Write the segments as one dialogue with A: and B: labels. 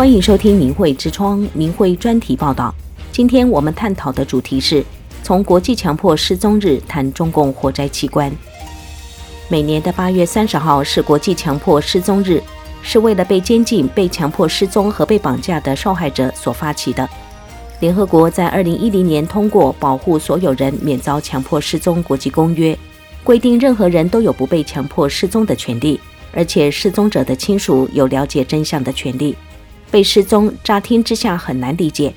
A: 欢迎收听明慧之窗明慧专题报道。今天我们探讨的主题是从国际强迫失踪日谈中共活摘器官。每年的八月三十号是国际强迫失踪日，是为了被监禁、被强迫失踪和被绑架的受害者所发起的。联合国在二零一零年通过《保护所有人免遭强迫失踪国际公约》，规定任何人都有不被强迫失踪的权利。而且失踪者的亲属有了解真相的权利。被失踪，乍听之下很难理解，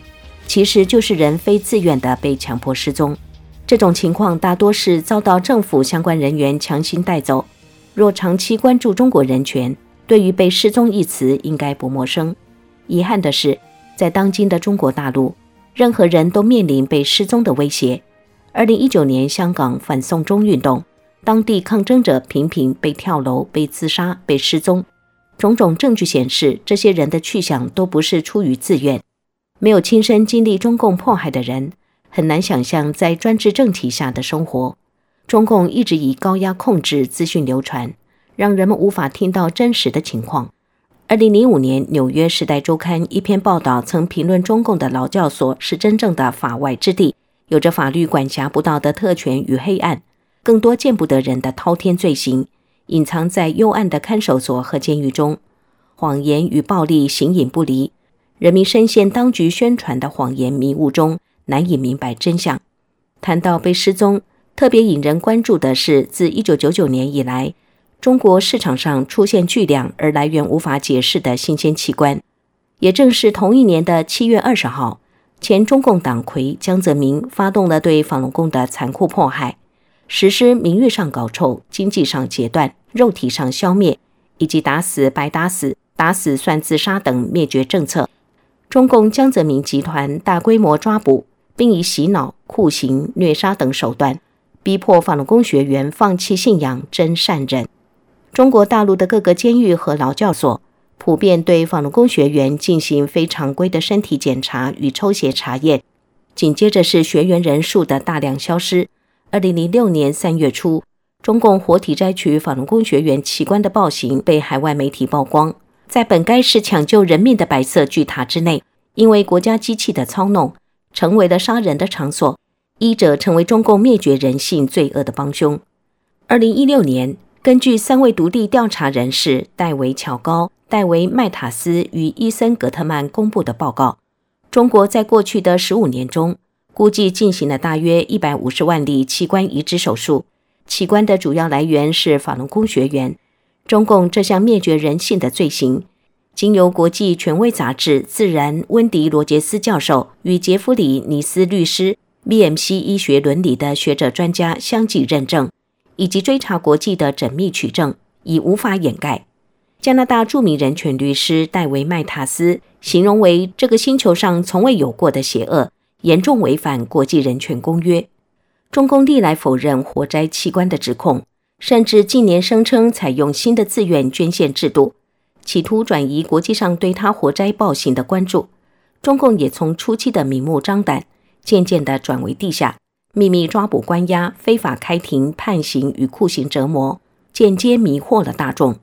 A: 其实就是人非自愿的被强迫失踪。这种情况大多是遭到政府相关人员强行带走。若长期关注中国人权，对于“被失踪”一词应该不陌生。遗憾的是，在当今的中国大陆，任何人都面临被失踪的威胁。二零一九年香港反送中运动。当地抗争者频频被跳楼、被自杀、被失踪，种种证据显示，这些人的去向都不是出于自愿。没有亲身经历中共迫害的人，很难想象在专制政体下的生活。中共一直以高压控制资讯流传，让人们无法听到真实的情况。二零零五年，《纽约时代周刊》一篇报道曾评论中共的劳教所是真正的法外之地，有着法律管辖不到的特权与黑暗。更多见不得人的滔天罪行，隐藏在幽暗的看守所和监狱中，谎言与暴力形影不离，人民深陷当局宣传的谎言迷雾中，难以明白真相。谈到被失踪，特别引人关注的是，自1999年以来，中国市场上出现巨量而来源无法解释的新鲜器官。也正是同一年的七月二十号，前中共党魁江泽民发动了对法轮功的残酷迫害。实施名誉上搞臭、经济上截断、肉体上消灭，以及打死白打死、打死算自杀等灭绝政策。中共江泽民集团大规模抓捕，并以洗脑、酷刑、虐杀等手段，逼迫法轮功学员放弃信仰、真善忍。中国大陆的各个监狱和劳教所，普遍对法轮功学员进行非常规的身体检查与抽血查验，紧接着是学员人数的大量消失。二零零六年三月初，中共活体摘取法轮功学员器官的暴行被海外媒体曝光。在本该是抢救人命的白色巨塔之内，因为国家机器的操弄，成为了杀人的场所，医者成为中共灭绝人性罪恶的帮凶。二零一六年，根据三位独立调查人士戴维·乔高、戴维·麦塔斯与伊森·格特曼公布的报告，中国在过去的十五年中，估计进行了大约一百五十万例器官移植手术，器官的主要来源是法轮功学员。中共这项灭绝人性的罪行，经由国际权威杂志《自然》温迪·罗杰斯教授与杰弗里·尼斯律师 （BMC 医学伦理）的学者专家相继认证，以及追查国际的缜密取证，已无法掩盖。加拿大著名人权律师戴维·麦塔斯形容为这个星球上从未有过的邪恶。严重违反国际人权公约。中共历来否认活摘器官的指控，甚至近年声称采用新的自愿捐献制度，企图转移国际上对他活摘暴行的关注。中共也从初期的明目张胆，渐渐地转为地下秘密抓捕、关押、非法开庭判刑与酷刑折磨，间接迷惑了大众。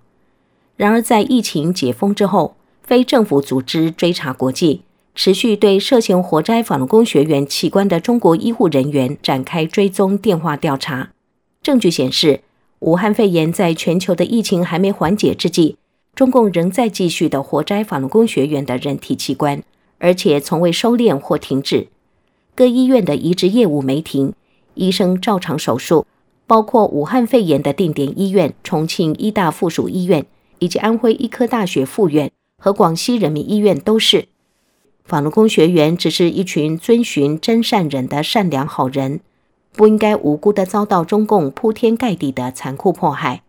A: 然而，在疫情解封之后，非政府组织追查国际。持续对涉嫌活摘法轮功学员器官的中国医护人员展开追踪电话调查。证据显示，武汉肺炎在全球的疫情还没缓解之际，中共仍在继续的活摘法轮功学员的人体器官，而且从未收敛或停止。各医院的移植业务没停，医生照常手术，包括武汉肺炎的定点医院重庆医大附属医院，以及安徽医科大学附院和广西人民医院都是。法轮功学员只是一群遵循真善忍的善良好人，不应该无辜地遭到中共铺天盖地的残酷迫害。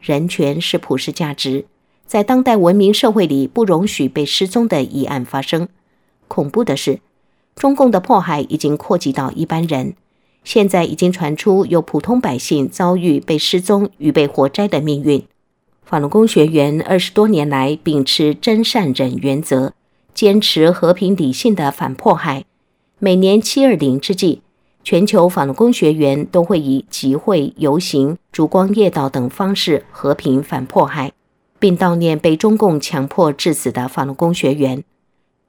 A: 人权是普世价值，在当代文明社会里不容许被失踪的疑案发生。恐怖的是，中共的迫害已经扩及到一般人，现在已经传出有普通百姓遭遇被失踪与被活摘的命运。法轮功学员二十多年来秉持真善忍原则。坚持和平理性的反迫害。每年七二零之际，全球法轮功学员都会以集会、游行、烛光夜道等方式和平反迫害，并悼念被中共强迫致死的法轮功学员。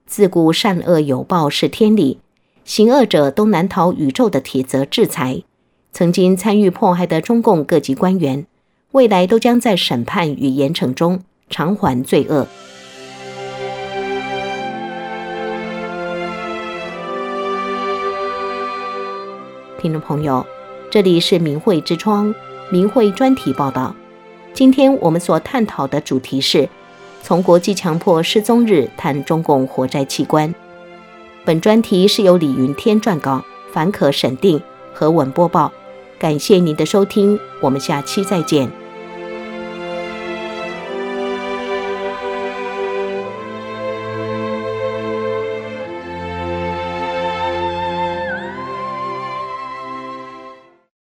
A: 自古善恶有报是天理，行恶者都难逃宇宙的铁则制裁。曾经参与迫害的中共各级官员，未来都将在审判与严惩中偿还罪恶。听众朋友，这里是明慧之窗，明慧专题报道。今天我们所探讨的主题是从国际强迫失踪日谈中共活摘器官。本专题是由李云天撰稿，凡可审定，和文播报。感谢您的收听，我们下期再见。